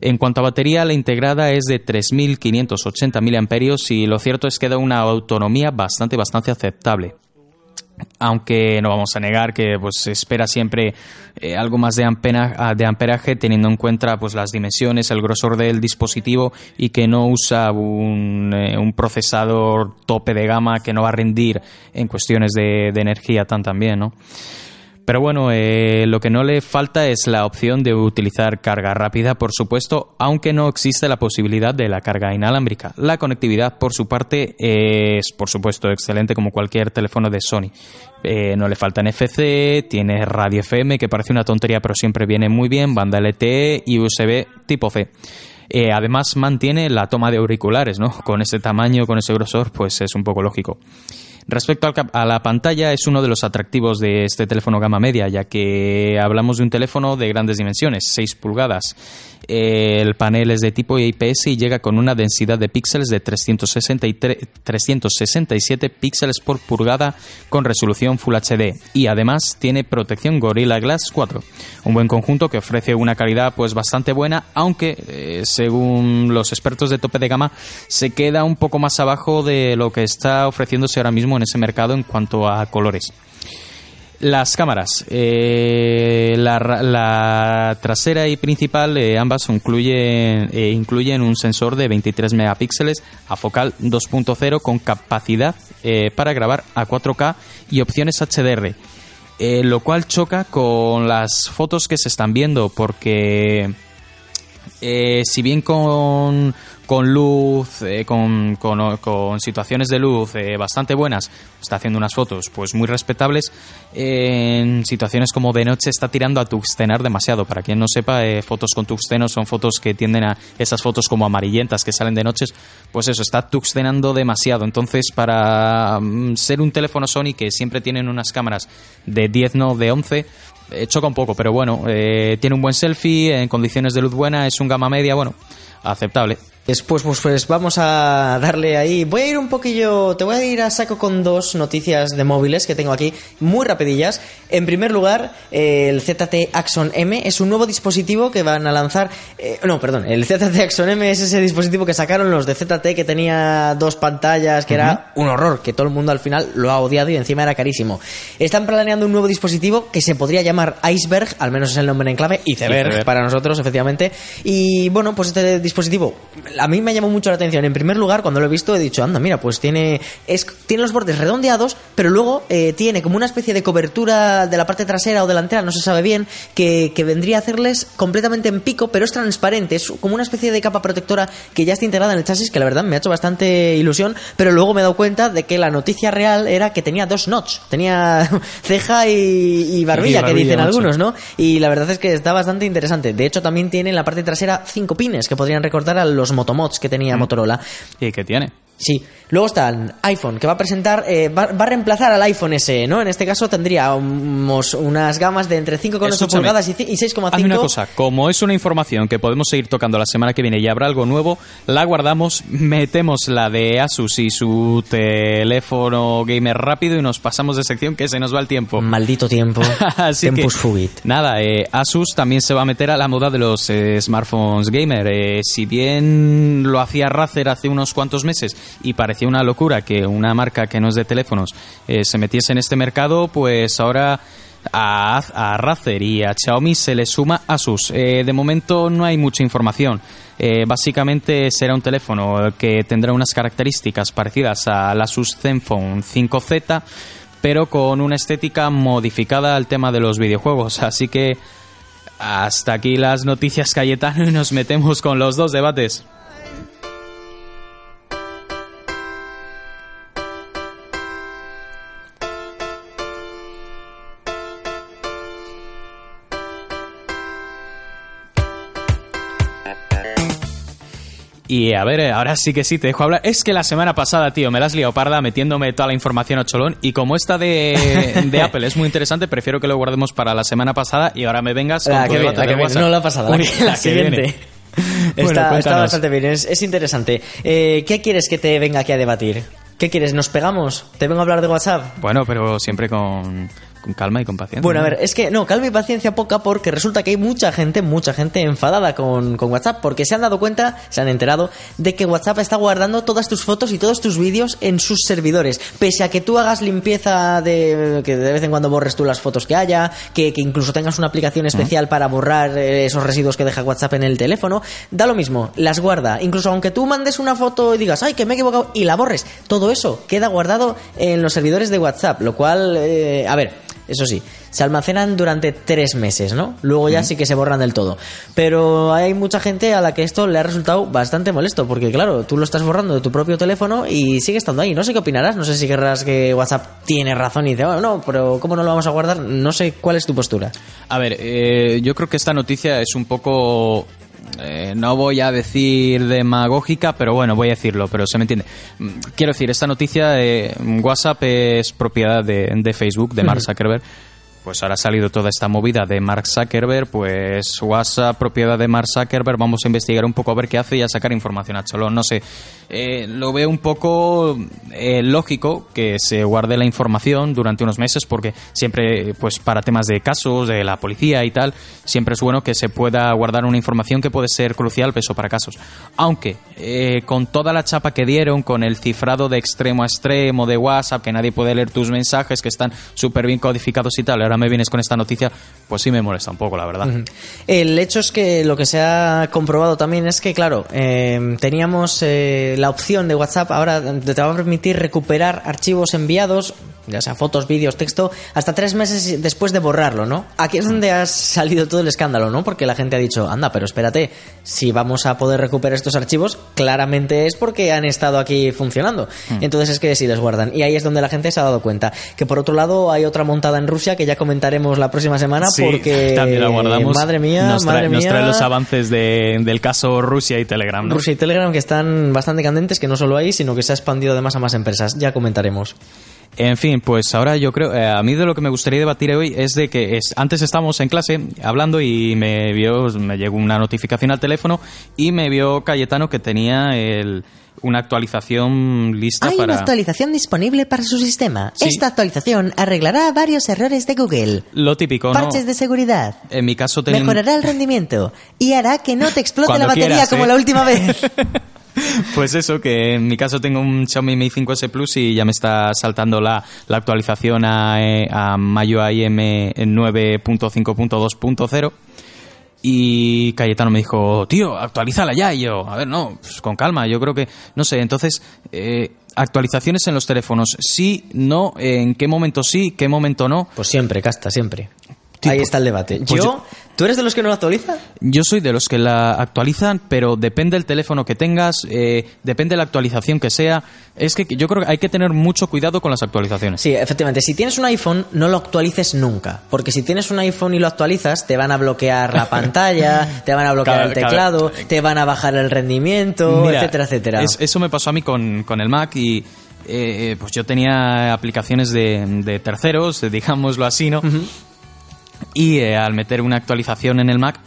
En cuanto a batería, la integrada es de 3.580 mAh y lo cierto es que da una autonomía bastante, bastante aceptable aunque no vamos a negar que pues espera siempre eh, algo más de, ampera- de amperaje teniendo en cuenta pues las dimensiones, el grosor del dispositivo y que no usa un, eh, procesador tope de gama que no va a rendir en cuestiones de, de energía tan también, ¿no? Pero bueno, eh, lo que no le falta es la opción de utilizar carga rápida, por supuesto, aunque no existe la posibilidad de la carga inalámbrica. La conectividad, por su parte, es, por supuesto, excelente como cualquier teléfono de Sony. Eh, no le falta NFC, tiene radio FM, que parece una tontería, pero siempre viene muy bien, banda LTE y USB tipo C. Eh, además mantiene la toma de auriculares, ¿no? Con ese tamaño, con ese grosor, pues es un poco lógico. Respecto a la pantalla, es uno de los atractivos de este teléfono gama media, ya que hablamos de un teléfono de grandes dimensiones, 6 pulgadas. El panel es de tipo IPS y llega con una densidad de píxeles de 363 367 píxeles por pulgada con resolución Full HD y además tiene protección Gorilla Glass 4. Un buen conjunto que ofrece una calidad pues bastante buena, aunque eh, según los expertos de tope de gama se queda un poco más abajo de lo que está ofreciéndose ahora mismo en ese mercado en cuanto a colores. Las cámaras, eh, la, ra- la trasera y principal, eh, ambas incluyen, eh, incluyen un sensor de 23 megapíxeles a focal 2.0 con capacidad para grabar a 4K y opciones HDR, lo cual choca con las fotos que se están viendo porque si bien con, con luz, eh, con, con- con situaciones de luz eh, bastante buenas, está haciendo unas fotos pues muy respetables, en situaciones como de noche está tirando a tuxtenar demasiado. Para quien no sepa, eh, fotos con tuxteno son fotos que tienden a esas fotos como amarillentas que salen de noches, pues eso, está tuxtenando demasiado. Entonces, para mm, ser un teléfono Sony que siempre tienen unas cámaras de 10, no de 11, eh, choca un poco, pero bueno, eh, tiene un buen selfie, en condiciones de luz buena, es un gama media, bueno, aceptable. Después, pues, pues vamos a darle ahí. Voy a ir un poquillo. Te voy a ir a saco con dos noticias de móviles que tengo aquí, muy rapidillas. En primer lugar, eh, el ZT Axon M es un nuevo dispositivo que van a lanzar. eh, no, perdón, el ZT Axon M es ese dispositivo que sacaron los de ZT que tenía dos pantallas, que era un horror, que todo el mundo al final lo ha odiado y encima era carísimo. Están planeando un nuevo dispositivo que se podría llamar Iceberg, al menos es el nombre en clave, iceberg Iceberg. para nosotros, efectivamente. Y bueno, pues este dispositivo a mí me llamó mucho la atención. En primer lugar, cuando lo he visto, he dicho, anda, mira, pues tiene, es, tiene los bordes redondeados, pero luego eh, tiene como una especie de cobertura de la parte trasera o delantera, no se sabe bien, que, que vendría a hacerles completamente en pico, pero es transparente, es como una especie de capa protectora que ya está integrada en el chasis, que la verdad me ha hecho bastante ilusión, pero luego me he dado cuenta de que la noticia real era que tenía dos notch, tenía ceja y, y barbilla, Y que dicen algunos, ¿no? Y la verdad es que está bastante interesante. De hecho, también tiene en la parte trasera cinco pines que podrían recordar a los motomods que tenía Motorola. ¿Y qué tiene? Sí. Luego está el iPhone, que va a presentar, eh, va, va a reemplazar al iPhone SE, ¿no? En este caso tendríamos unas gamas de entre 5,8 Escúchame, pulgadas y y 6,5. Hazme una cosa, como es una información que podemos seguir tocando la semana que viene y habrá algo nuevo, la guardamos, metemos la de Asus y su teléfono gamer rápido y nos pasamos de sección que se nos va el tiempo. Maldito tiempo. Tempus que, fugit. Nada, eh, Asus también se va a meter a la moda de los eh, smartphones gamer. Eh, si bien lo hacía Razer hace unos cuantos meses y parecía una locura que una marca que no es de teléfonos eh, se metiese en este mercado, pues ahora a, a Razer y a Xiaomi se le suma Asus. Eh, de momento no hay mucha información. Eh, básicamente será un teléfono que tendrá unas características parecidas al Asus Zenfone 5Z, pero con una estética modificada al tema de los videojuegos. Así que hasta aquí las noticias Cayetano y nos metemos con los dos debates. Y a ver, eh, ahora sí que sí, te dejo hablar. Es que la semana pasada, tío, me la has liado parda metiéndome toda la información a cholón. Y como esta de, de Apple es muy interesante, prefiero que lo guardemos para la semana pasada y ahora me vengas con La tu que viene, la que viene, no la pasada, la, que- la viene. siguiente. Bueno, está, bastante bien, es, es interesante. Eh, ¿Qué quieres que te venga aquí a debatir? ¿Qué quieres? ¿Nos pegamos? ¿Te vengo a hablar de WhatsApp? Bueno, pero siempre con, con calma y con paciencia. Bueno, a ver, es que no, calma y paciencia poca porque resulta que hay mucha gente, mucha gente enfadada con, con WhatsApp porque se han dado cuenta, se han enterado de que WhatsApp está guardando todas tus fotos y todos tus vídeos en sus servidores. Pese a que tú hagas limpieza de que de vez en cuando borres tú las fotos que haya, que, que incluso tengas una aplicación especial para borrar eh, esos residuos que deja WhatsApp en el teléfono, da lo mismo, las guarda. Incluso aunque tú mandes una foto y digas, ay, que me he equivocado, y la borres, todo eso queda guardado en los servidores de WhatsApp, lo cual, eh, a ver, eso sí, se almacenan durante tres meses, ¿no? Luego ya sí que se borran del todo. Pero hay mucha gente a la que esto le ha resultado bastante molesto, porque claro, tú lo estás borrando de tu propio teléfono y sigue estando ahí. No sé qué opinarás, no sé si querrás que WhatsApp tiene razón y dice, "Oh, no, pero ¿cómo no lo vamos a guardar? No sé cuál es tu postura. A ver, eh, yo creo que esta noticia es un poco... eh, no voy a decir demagógica, pero bueno, voy a decirlo, pero se me entiende. Mm, Quiero decir, esta noticia, eh, WhatsApp es propiedad de, de Facebook, de Mark Zuckerberg. Pues ahora ha salido toda esta movida de Mark Zuckerberg, pues WhatsApp, propiedad de Mark Zuckerberg, vamos a investigar un poco a ver qué hace y a sacar información a Cholón. No sé, Eh, lo veo un poco eh, lógico que se guarde la información durante unos meses porque siempre, pues para temas de casos, de la policía y tal, siempre es bueno que se pueda guardar una información que puede ser crucial, peso para casos. Aunque eh, con toda la chapa que dieron, con el cifrado de extremo a extremo de WhatsApp, que nadie puede leer tus mensajes, que están súper bien codificados y tal, ahora me vienes con esta noticia, pues sí me molesta un poco, la verdad. El hecho es que lo que se ha comprobado también es que, claro, eh, teníamos eh, la opción de WhatsApp, ahora te va a permitir recuperar archivos enviados, ya sea fotos, vídeos, texto, hasta tres meses después de borrarlo, ¿no? Aquí es donde ha salido todo el escándalo, ¿no? Porque la gente ha dicho, anda, pero espérate, si vamos a poder recuperar estos archivos, claramente es porque han estado aquí funcionando. Entonces es que sí les guardan. Y ahí es donde la gente se ha dado cuenta. Que por otro lado hay otra montada en Rusia que ya comentaremos la próxima semana Sí, porque... también la guardamos. Madre mía, nos trae, madre nos mía. trae los avances de- del caso Rusia y Telegram. ¿no? Rusia y Telegram que están bastante candentes, que no solo ahí, sino que se ha expandido además a más empresas. Ya comentaremos. En fin, pues ahora yo creo, eh, a mí de lo que me gustaría debatir hoy es de que es, antes estábamos en clase hablando y me vio, me llegó una notificación al teléfono y me vio Cayetano que tenía el, una actualización lista Hay para... una actualización disponible para su sistema. Sí. Esta actualización arreglará varios errores de Google. Lo típico, ¿no? Parches de seguridad. En mi caso tenía... Mejorará el rendimiento y hará que no te explote Cuando la batería quieras, como ¿eh? la última vez. Pues eso, que en mi caso tengo un Xiaomi Mi 5S Plus y ya me está saltando la, la actualización a, eh, a MIUI M 9.5.2.0 y Cayetano me dijo, tío, actualízala ya. Y yo, a ver, no, pues con calma, yo creo que, no sé, entonces, eh, actualizaciones en los teléfonos, sí, no, en qué momento sí, qué momento no. Pues siempre, casta, siempre. Tipo, Ahí está el debate. pues yo, yo- ¿Tú eres de los que no lo actualiza? Yo soy de los que la actualizan, pero depende del teléfono que tengas, eh, depende de la actualización que sea. Es que yo creo que hay que tener mucho cuidado con las actualizaciones. Sí, efectivamente. Si tienes un iPhone, no lo actualices nunca. Porque si tienes un iPhone y lo actualizas, te van a bloquear la pantalla, te van a bloquear el teclado, te van a bajar el rendimiento, Mira, etcétera, etcétera. es- eso me pasó a mí con, con el Mac y eh, pues yo tenía aplicaciones de, de terceros, eh, digámoslo así, ¿no? Y eh, al meter una actualización en el Mac,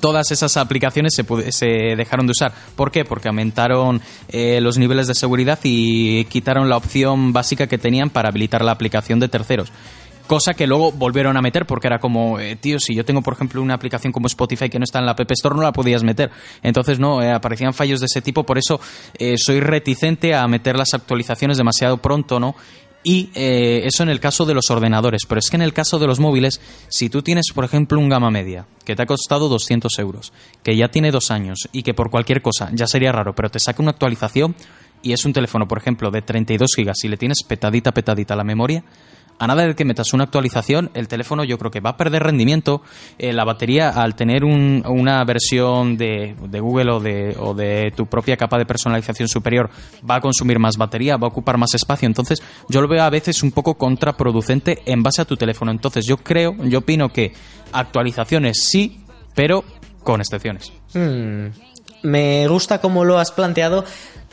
todas esas aplicaciones se, se dejaron de usar. ¿Por qué? Porque aumentaron eh, los niveles de seguridad y quitaron la opción básica que tenían para habilitar la aplicación de terceros. Cosa que luego volvieron a meter porque era como, eh, tío, si yo tengo, por ejemplo, una aplicación como Spotify que no está en la App Store, no la podías meter. Entonces, no, aparecían fallos de ese tipo, por eso soy reticente a meter las actualizaciones demasiado pronto, ¿no? Y eh, eso en el caso de los ordenadores, pero es que en el caso de los móviles, si tú tienes, por ejemplo, un gama media que te ha costado 200 euros, que ya tiene dos años y que por cualquier cosa, ya sería raro, pero te saca una actualización y es un teléfono, por ejemplo, de 32 gigas y le tienes petadita, petadita la memoria, a nada de que metas una actualización, el teléfono yo creo que va a perder rendimiento. Eh, la batería, al tener un- una versión de, Google o de, o de tu propia capa de personalización superior, va a consumir más batería, va a ocupar más espacio. Entonces, yo lo veo a veces un poco contraproducente en base a tu teléfono. Entonces, yo creo, yo opino que actualizaciones sí, pero con excepciones. Hmm. me gusta cómo lo has planteado,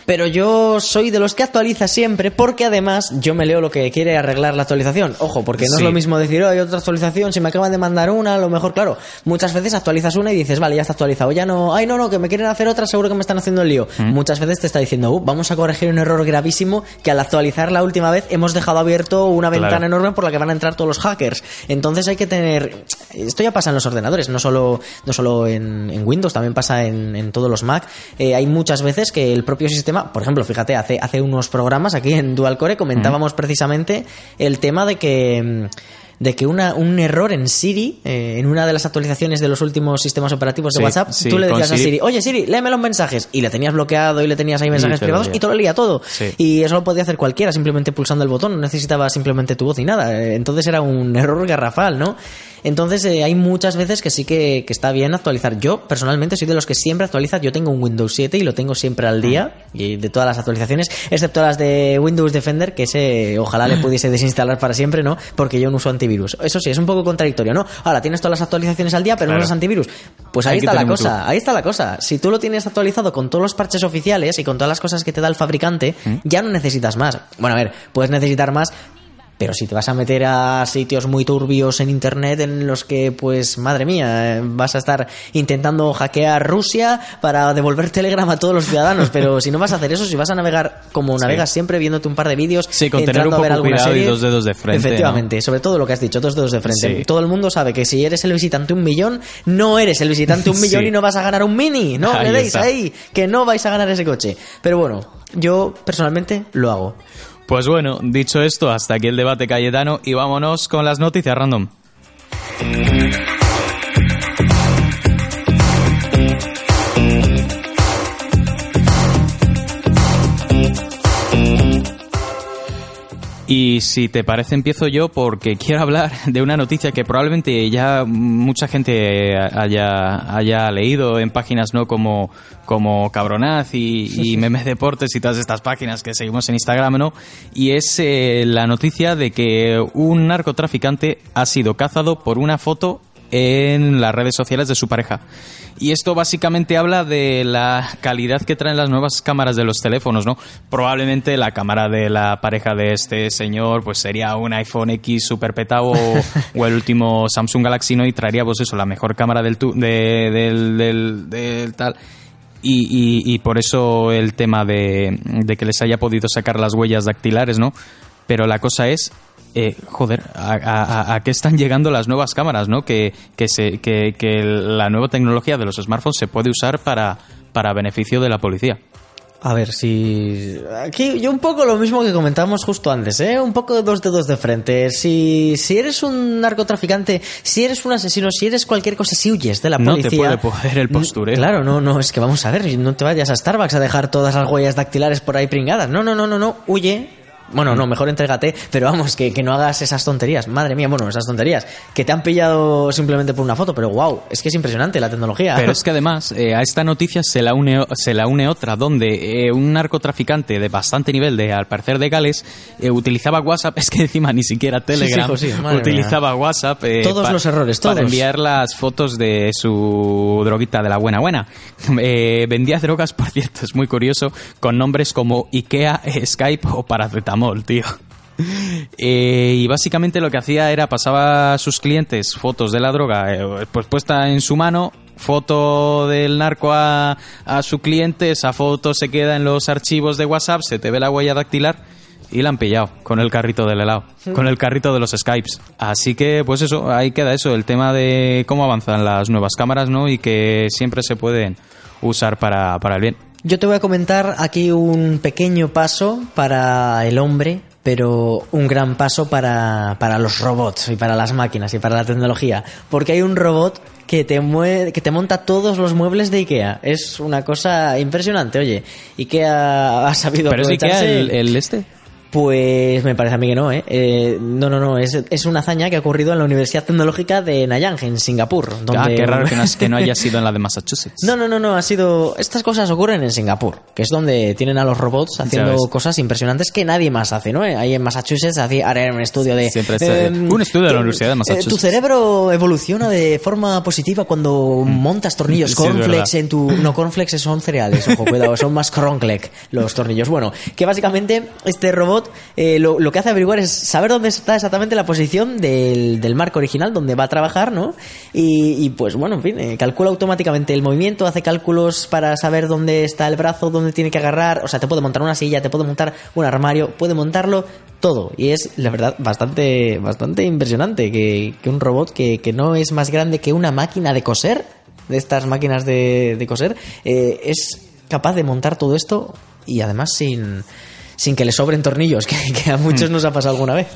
pero yo soy de los que actualiza siempre porque además yo me leo lo que quiere arreglar la actualización. Ojo, porque no Sí. es lo mismo decir, oh, hay otra actualización, si me acaban de mandar una, a lo mejor, claro, muchas veces actualizas una y dices, vale, ya está actualizado, ya no, ay, no, no, que me quieren hacer otra, seguro que me están haciendo el lío. Muchas veces te está diciendo, "Uh, vamos a corregir un error gravísimo que al actualizar la última vez hemos dejado abierto una Claro. ventana enorme por la que van a entrar todos los hackers. Entonces hay que tener, esto ya pasa en los ordenadores, no solo, no solo en, en Windows, también pasa en, en todos los Mac. Eh, hay muchas veces que el propio sistema, por ejemplo, fíjate, hace, hace unos programas aquí en Dual Core comentábamos precisamente el tema de que mm, de que una, un error en Siri, eh, en una de las actualizaciones de los últimos sistemas operativos de Sí, WhatsApp, sí, tú le decías a Siri. Oye Siri, léeme los mensajes, y le tenías bloqueado y le tenías ahí mensajes te lo privados y te lo leía todo. Y eso lo podía hacer cualquiera simplemente pulsando el botón, no necesitaba simplemente tu voz ni nada. Eh, Entonces era un error garrafal, ¿no? Entonces eh, hay muchas veces que sí que, que está bien actualizar. Yo personalmente soy de los que siempre actualiza. Yo tengo un Windows 7 y lo tengo siempre al día, y de todas las actualizaciones, excepto las de Windows Defender, que ese ojalá le pudiese desinstalar para siempre, ¿no? Porque yo no uso antivirus. Eso sí, es un poco contradictorio, ¿no? Ahora tienes todas las actualizaciones al día, pero no usas antivirus. Pues ahí está la cosa. Ahí está la cosa. Si tú lo tienes actualizado con todos los parches oficiales y con todas las cosas que te da el fabricante, ¿Mm? ya no necesitas más. Bueno, a ver, puedes necesitar más, pero si te vas a meter a sitios muy turbios en internet en los que, pues, madre mía, vas a estar intentando hackear Rusia para devolver Telegram a todos los ciudadanos. Pero si no vas a hacer eso, si vas a navegar como navegas siempre, viéndote un par de vídeos, Sí, con tener un a ver poco alguna cuidado y dos dedos de frente, Efectivamente, sobre todo lo que has dicho, dos dedos de frente. Sí. Todo el mundo sabe que si eres el visitante un millón, no eres el visitante un millón y no vas a ganar un mini. No Ahí le deis está. ahí, que no vais a ganar ese coche. Pero bueno, yo personalmente lo hago. Pues bueno, dicho esto, hasta aquí el debate Cayetano y vámonos con las noticias random. Y si te parece empiezo yo porque quiero hablar de una noticia que probablemente ya mucha gente haya, haya leído en páginas no como, como Cabronaz y, y Memes Deportes y todas estas páginas que seguimos en Instagram, ¿no? Y es eh, la noticia de que un narcotraficante ha sido cazado por una foto en las redes sociales de su pareja. Y esto básicamente habla de la calidad que traen las nuevas cámaras de los teléfonos, ¿no? Probablemente la cámara de la pareja de este señor pues sería un iPhone X super petado o, o el último Samsung Galaxy Note y traería pues eso, la mejor cámara del, tu- de- del, del- del tal. Y, y- y por eso el tema de, de que les haya podido sacar las huellas dactilares, ¿no? Pero la cosa es, eh, joder, a, a- a qué están llegando las nuevas cámaras, ¿no? Que, que, se, que, que la nueva tecnología de los smartphones se puede usar para, para beneficio de la policía. A ver, si. Aquí yo un poco lo mismo que comentamos justo antes, ¿eh? Un poco dos dedos de frente. Si, si eres un narcotraficante, si eres un asesino, si eres cualquier cosa, si huyes de la No te policía. puede poder el postureo. Claro, no, no, es que vamos a ver, no te vayas a Starbucks a dejar todas las huellas dactilares por ahí pringadas. No, no, no, no, no, huye. Bueno, no, mejor entrégate, pero vamos, que, que no hagas esas tonterías. Madre mía, bueno, esas tonterías. Que te han pillado simplemente por una foto, pero wow, es que es impresionante la tecnología. Pero es que además eh, a esta noticia se la une, se la une otra, donde eh, un narcotraficante de bastante nivel, de al parecer de Gales, eh, utilizaba WhatsApp, es que encima ni siquiera Telegram, hijo, sí, madre utilizaba WhatsApp Todos los errores, todos. para enviar las fotos de su droguita de la buena buena. Eh, vendía drogas, por cierto, es muy curioso, con nombres como Ikea, Skype o paracetamol, tío. Eh, y básicamente lo que hacía era pasaba a sus clientes fotos de la droga eh, pues puesta en su mano foto del narco a, a su cliente esa foto se queda en los archivos de WhatsApp se te ve la huella dactilar y la han pillado con el carrito del helado con el carrito de los Skypes. Así que pues eso ahí queda eso el tema de cómo avanzan las nuevas cámaras no y que siempre se pueden usar para, para el bien Yo te voy a comentar aquí un pequeño paso para el hombre, pero un gran paso para, para los robots y para las máquinas y para la tecnología. Porque hay un robot que te, mue- que te monta todos los muebles de IKEA. Es una cosa impresionante, oye. IKEA ha sabido pero es Ikea el este Pues me parece a mí que no, ¿eh? Eh, no, no, no. Es, es una hazaña que ha ocurrido en la Universidad Tecnológica de Nanyang, en Singapur. Donde... Ah, qué raro que no, que no haya sido en la de Massachusetts. No, no, no, no, ha sido... Estas cosas ocurren en Singapur, que es donde tienen a los robots haciendo cosas impresionantes que nadie más hace, ¿no? Ahí en Massachusetts hacía un estudio de... Siempre em, un estudio de la Universidad de eh, Massachusetts. tu cerebro evoluciona de forma positiva cuando montas tornillos cornflakes en tu... No, cornflakes son cereales, ojo, cuidado, son más cronclec los tornillos. Bueno, que básicamente este robot eh, lo, que hace averiguar es saber dónde está exactamente la posición del, del marco original, donde va a trabajar, ¿no? Y, pues bueno, en fin, eh, calcula automáticamente el movimiento, hace cálculos para saber dónde está el brazo, dónde tiene que agarrar, o sea, te puede montar una silla, te puede montar un armario, puede montarlo todo. Y es, la verdad, bastante, bastante impresionante que, un robot que, que no es más grande que una máquina de coser, de estas máquinas de, de coser, eh, es capaz de montar todo esto y además sin, sin que le sobren tornillos, que, que a muchos nos ha pasado alguna vez.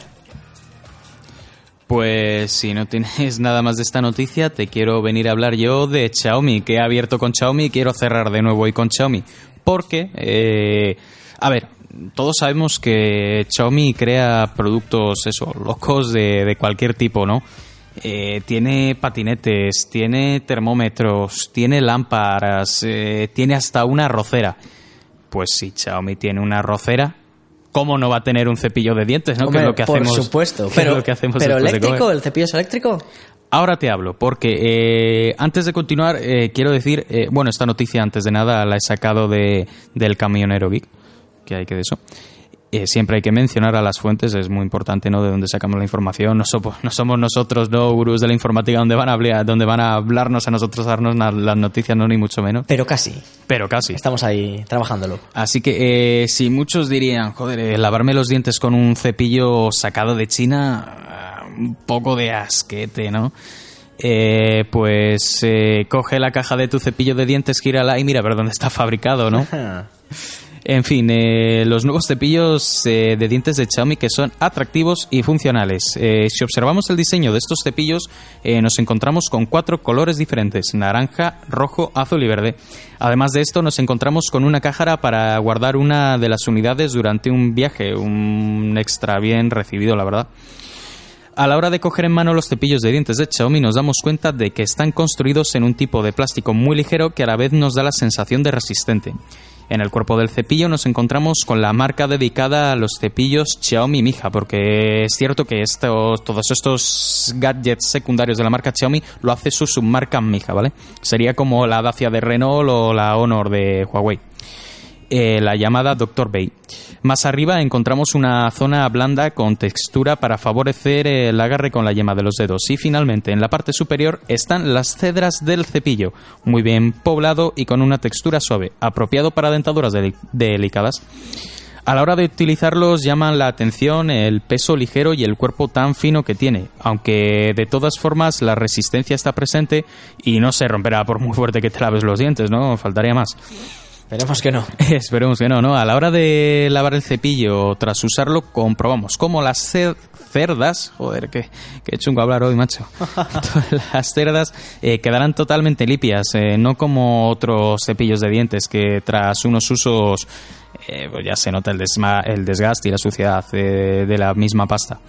Pues si no tienes nada más de esta noticia, te quiero venir a hablar yo de Xiaomi, que he abierto con Xiaomi y quiero cerrar de nuevo hoy con Xiaomi. Porque, eh, a ver, todos sabemos que Xiaomi crea productos, eso, locos de, de cualquier tipo, ¿no? Eh, tiene patinetes, tiene termómetros, tiene lámparas, eh, tiene hasta una rocera. Pues si Xiaomi tiene una rocera, ¿cómo no va a tener un cepillo de dientes, no? que es lo que por hacemos. supuesto. Pero, lo que hacemos pero eléctrico, el cepillo es eléctrico. Ahora te hablo, porque eh, antes de continuar, eh, quiero decir, eh, bueno, esta noticia antes de nada la he sacado de, del camionero geek, que hay que de eso. Eh, siempre hay que mencionar a las fuentes, es muy importante, ¿no? De dónde sacamos la información. No, somos- no somos nosotros, no gurús de la informática, donde van a hablar, donde van a hablarnos a nosotros, a darnos las noticias, no ni mucho menos. Pero casi. Pero casi. Estamos ahí trabajándolo. Así que eh, si muchos dirían, joder, eh, lavarme los dientes con un cepillo sacado de China, ah, un poco de asquete, ¿no? Eh, pues eh, coge la caja de tu cepillo de dientes, gírala y mira a ver dónde está fabricado, ¿no? En fin, eh, los nuevos cepillos eh, de dientes de Xiaomi que son atractivos y funcionales. Eh, si observamos el diseño de estos cepillos, nos encontramos con cuatro colores diferentes, naranja, rojo, azul y verde. Además de esto, nos encontramos con una cájara para guardar una de las unidades durante un viaje, un extra bien recibido, la verdad. A la hora de coger en mano los cepillos de dientes de Xiaomi nos damos cuenta de que están construidos en un tipo de plástico muy ligero que a la vez nos da la sensación de resistente. En el cuerpo del cepillo nos encontramos con la marca dedicada a los cepillos Xiaomi Mija, porque es cierto que estos, todos estos gadgets secundarios de la marca Xiaomi lo hace su submarca Mija, ¿vale? Sería como la Dacia de Renault o la Honor de Huawei eh, la llamada Dr. Bay. Más arriba encontramos una zona blanda con textura para favorecer el agarre con la yema de los dedos. Y finalmente, en la parte superior están las cedras del cepillo, muy bien poblado y con una textura suave, apropiado para dentaduras deli- delicadas. A la hora de utilizarlos llaman la atención el peso ligero y el cuerpo tan fino que tiene, aunque de todas formas la resistencia está presente y no se romperá por muy fuerte que te laves los dientes, ¿no? Faltaría más. Esperemos que no. Esperemos que no, ¿no? A la hora de lavar el cepillo, tras usarlo, comprobamos cómo las cer- cerdas, joder, qué, qué chungo hablar hoy, macho. las cerdas eh, quedarán totalmente limpias, eh, no como otros cepillos de dientes que tras unos usos eh, pues ya se nota el, desma- el desgaste y la suciedad eh, de la misma pasta.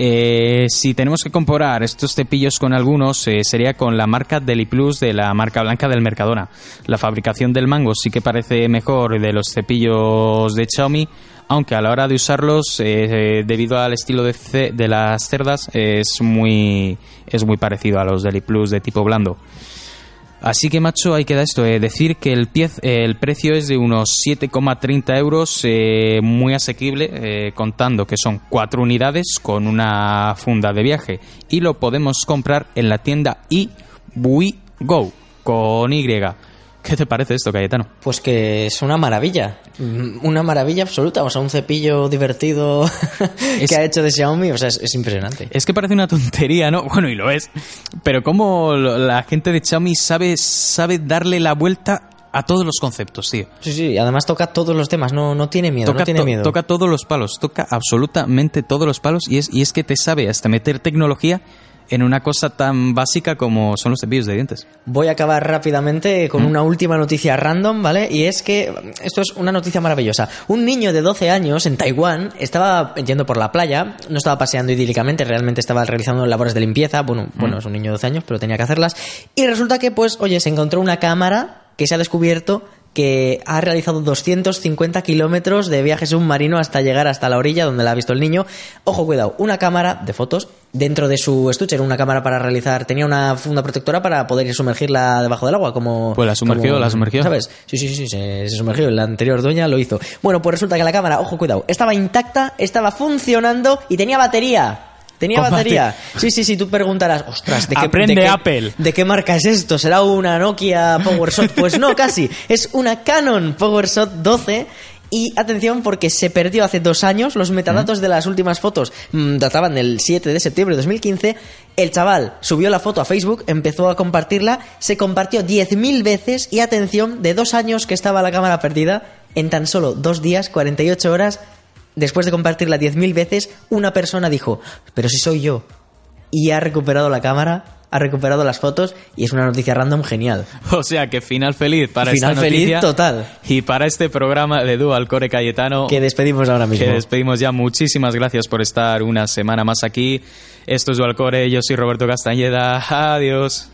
Eh, si tenemos que comparar estos cepillos con algunos, eh, sería con la marca Deli Plus de la marca blanca del Mercadona. La fabricación del mango sí que parece mejor de los cepillos de Xiaomi, aunque a la hora de usarlos, eh, eh, debido al estilo de, de las cerdas, es muy, es muy parecido a los Deli Plus de tipo blando. Así que, macho, ahí queda esto. eh, decir que el, piez- eh, el precio es de unos 7,30 euros, eh, muy asequible, eh, contando que son cuatro unidades con una funda de viaje. Y lo podemos comprar en la tienda iWiGo, con Y. ¿Qué te parece esto, Cayetano? Pues que es una maravilla. Mm, Una maravilla absoluta. O sea, un cepillo divertido Es- que ha hecho de Xiaomi. O sea, es, es impresionante. Es que parece una tontería, ¿no? Bueno, y lo es. Pero cómo la gente de Xiaomi sabe, sabe darle la vuelta a todos los conceptos, tío. Sí, sí. Además toca todos los temas. No, no tiene miedo. toca, no tiene to- miedo. toca todos los palos, toca absolutamente todos los palos y es, y es que te sabe hasta meter tecnología en una cosa tan básica como son los cepillos de dientes. Voy a acabar rápidamente con una última noticia random, ¿vale? Y es que esto es una noticia maravillosa. Un niño de 12 años en Taiwán estaba yendo por la playa, no estaba paseando idílicamente, realmente estaba realizando labores de limpieza. Bueno, bueno, es un niño de 12 años, pero tenía que hacerlas. Y resulta que, pues, oye, se encontró una cámara que se ha descubierto que ha realizado 250 kilómetros de viaje submarino hasta llegar hasta la orilla donde la ha visto el niño. Ojo, cuidado, una cámara de fotos dentro de su estuche, era una cámara para realizar, tenía una funda protectora para poder sumergirla debajo del agua, como... Pues la sumergió, como- la sumergió. ¿Sabes? Sí, sí, sí, sí, se, se sumergió, la anterior dueña lo hizo. Bueno, pues resulta que la cámara, ojo, cuidado, estaba intacta, estaba funcionando y tenía batería. Tenía batería. Sí, sí, sí, tú preguntarás, ostras, ¿de qué, Aprende, de qué- Apple. ¿De qué marca es esto? ¿Será una Nokia PowerShot? Pues no, casi. Es una Canon PowerShot 12. Y atención porque se perdió hace dos años. Los metadatos de las últimas fotos mm, databan del 7 de septiembre de 2015. El chaval subió la foto a Facebook, empezó a compartirla, se compartió 10.000 veces y atención, de dos años que estaba la cámara perdida, en tan solo dos días, 48 horas, después de compartirla 10.000 veces, una persona dijo, pero si soy yo y ha recuperado la cámara, ha recuperado las fotos y es una noticia random genial. O sea que final feliz para Final esta feliz noticia. total. Y para este programa de Dual Core Cayetano. Que despedimos ahora mismo. Que despedimos ya. Muchísimas gracias por estar una semana más aquí. Esto es Dual Core. Yo soy Roberto Castañeda. Adiós.